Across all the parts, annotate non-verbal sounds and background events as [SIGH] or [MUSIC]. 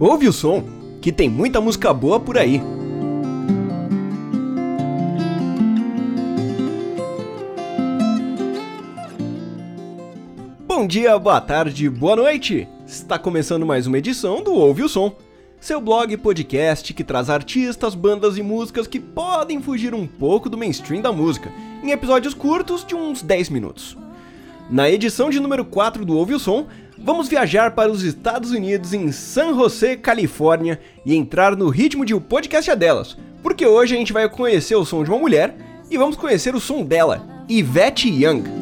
Ouve o som, que tem muita música boa por aí. Bom dia, boa tarde, boa noite! Está começando mais uma edição do Ouve o Som, seu blog e podcast que traz artistas, bandas e músicas que podem fugir um pouco do mainstream da música, em episódios curtos de uns 10 minutos. Na edição de número 4 do Ouve o Som, vamos viajar para os Estados Unidos em San José, Califórnia e entrar no ritmo de O Podcast é Delas, porque hoje a gente vai conhecer o som de uma mulher e vamos conhecer o som dela, Yvette Young.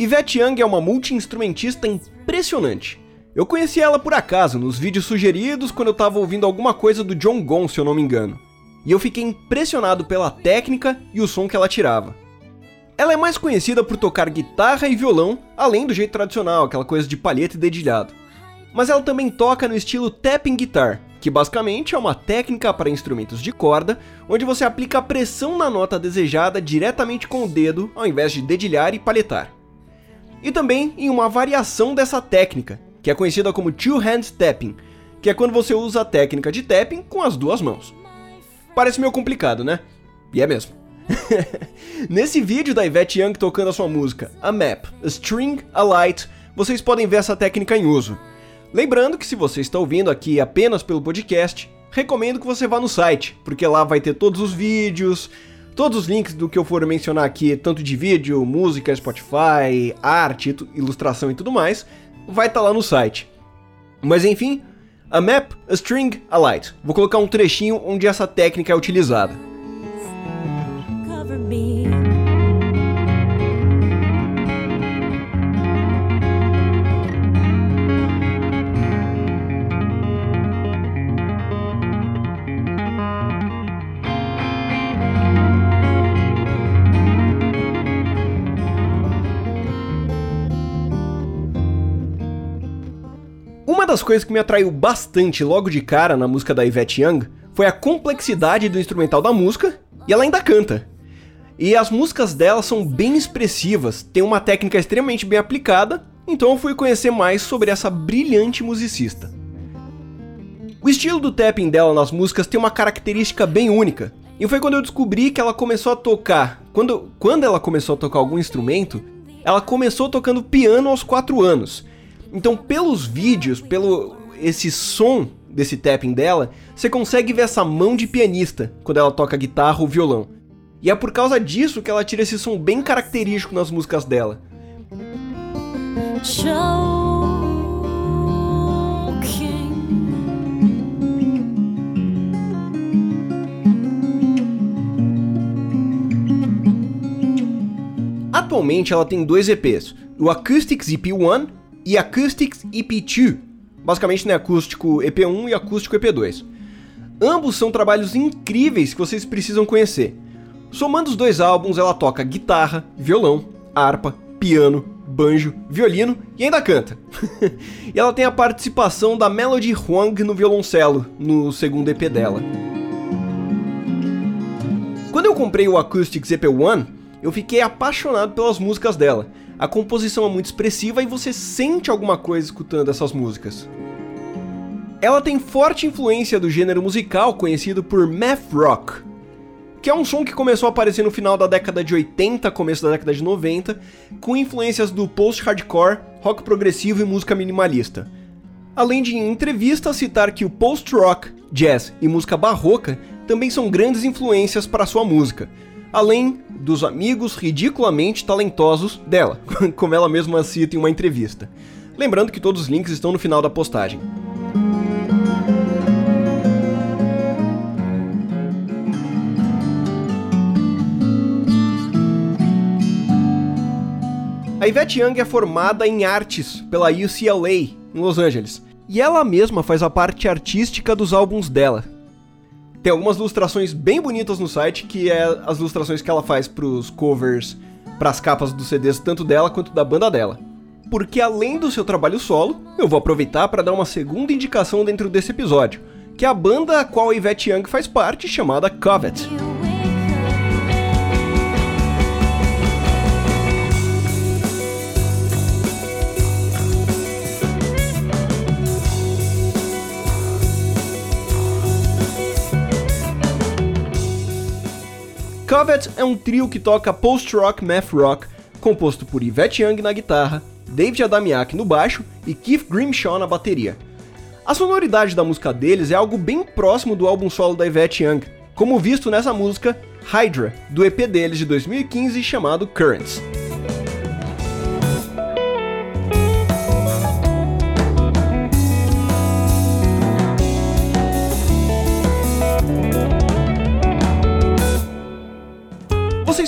Yvette Young é uma multi-instrumentista impressionante. Eu conheci ela por acaso, nos vídeos sugeridos quando eu tava ouvindo alguma coisa do John Gon, se eu não me engano. E eu fiquei impressionado pela técnica e o som que ela tirava. Ela é mais conhecida por tocar guitarra e violão, além do jeito tradicional, aquela coisa de palheta e dedilhado. Mas ela também toca no estilo tapping guitar, que basicamente é uma técnica para instrumentos de corda, onde você aplica a pressão na nota desejada diretamente com o dedo, ao invés de dedilhar e palhetar e também em uma variação dessa técnica, que é conhecida como two-hand tapping, que é quando você usa a técnica de tapping com as duas mãos. Parece meio complicado, né? E é mesmo. [LAUGHS] Nesse vídeo da Yvette Young tocando a sua música A Map, a String, a Light, vocês podem ver essa técnica em uso. Lembrando que se você está ouvindo aqui apenas pelo podcast, recomendo que você vá no site, porque lá vai ter todos os vídeos, Todos os links do que eu for mencionar aqui, tanto de vídeo, música, Spotify, arte, ilustração e tudo mais, vai estar tá lá no site. Mas enfim, a map, a string, a light. Vou colocar um trechinho onde essa técnica é utilizada. Das coisas que me atraiu bastante logo de cara na música da Yvette Young foi a complexidade do instrumental da música e ela ainda canta. E as músicas dela são bem expressivas, tem uma técnica extremamente bem aplicada, então eu fui conhecer mais sobre essa brilhante musicista. O estilo do tapping dela nas músicas tem uma característica bem única, e foi quando eu descobri que ela começou a tocar. Quando, quando ela começou a tocar algum instrumento, ela começou tocando piano aos 4 anos. Então, pelos vídeos, pelo esse som desse tapping dela, você consegue ver essa mão de pianista quando ela toca guitarra ou violão. E é por causa disso que ela tira esse som bem característico nas músicas dela. Atualmente ela tem dois EPs, o Acoustics EP1 e Acoustics EP2, basicamente né, acústico EP1 e acústico EP2. Ambos são trabalhos incríveis que vocês precisam conhecer. Somando os dois álbuns, ela toca guitarra, violão, harpa, piano, banjo, violino e ainda canta. [LAUGHS] e ela tem a participação da Melody Huang no violoncelo, no segundo EP dela. Quando eu comprei o Acoustics EP1, eu fiquei apaixonado pelas músicas dela. A composição é muito expressiva e você sente alguma coisa escutando essas músicas. Ela tem forte influência do gênero musical conhecido por math rock, que é um som que começou a aparecer no final da década de 80, começo da década de 90, com influências do post-hardcore, rock progressivo e música minimalista. Além de em entrevistas citar que o post-rock, jazz e música barroca também são grandes influências para sua música, além dos amigos ridiculamente talentosos dela, [LAUGHS] como ela mesma cita em uma entrevista. Lembrando que todos os links estão no final da postagem. A Yvette Young é formada em artes pela UCLA, em Los Angeles, e ela mesma faz a parte artística dos álbuns dela, tem algumas ilustrações bem bonitas no site, que é as ilustrações que ela faz pros covers, pras capas dos CDs, tanto dela quanto da banda dela. porque além do seu trabalho solo, eu vou aproveitar para dar uma segunda indicação dentro desse episódio, que é a banda a qual a Yvette Young faz parte, chamada Covet. Covet é um trio que toca post-rock math rock, composto por Yvette Young na guitarra, David Adamiak no baixo e Keith Grimshaw na bateria. A sonoridade da música deles é algo bem próximo do álbum solo da Yvette Young, como visto nessa música Hydra, do EP deles de 2015 chamado Currents.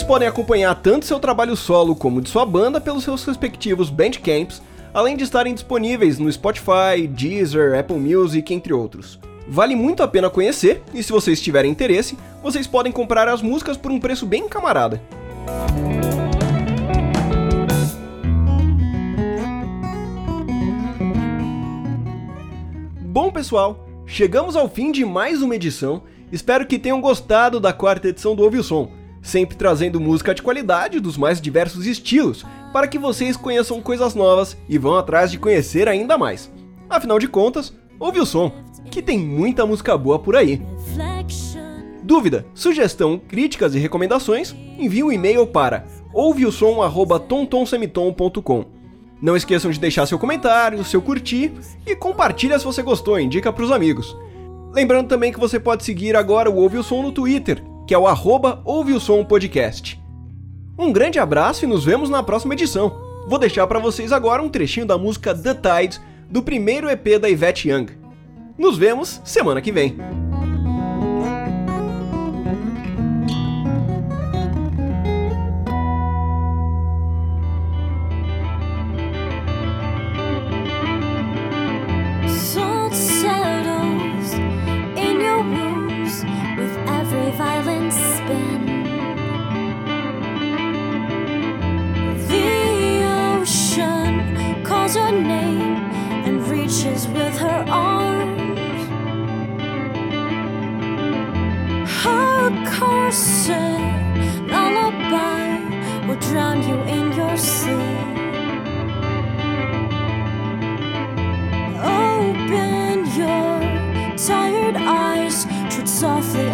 Vocês podem acompanhar tanto seu trabalho solo como de sua banda pelos seus respectivos bandcamps, além de estarem disponíveis no Spotify, Deezer, Apple Music, entre outros. Vale muito a pena conhecer, e se vocês tiverem interesse, vocês podem comprar as músicas por um preço bem camarada. Bom pessoal, chegamos ao fim de mais uma edição. Espero que tenham gostado da quarta edição do Ouve o Som sempre trazendo música de qualidade dos mais diversos estilos, para que vocês conheçam coisas novas e vão atrás de conhecer ainda mais. Afinal de contas, ouve o som, que tem muita música boa por aí. Dúvida, sugestão, críticas e recomendações? Envie um e-mail para ouveosom@tontonsemitom.com. Não esqueçam de deixar seu comentário, seu curtir e compartilha se você gostou, indica para os amigos. Lembrando também que você pode seguir agora o Ouve o Som no Twitter, que é o arroba Ouve o Som Podcast. Um grande abraço e nos vemos na próxima edição. Vou deixar para vocês agora um trechinho da música The Tide, do primeiro EP da Yvette Young. Nos vemos semana que vem. and reaches with her arms. Her corset lullaby will drown you in your sleep. Open your tired eyes, tread softly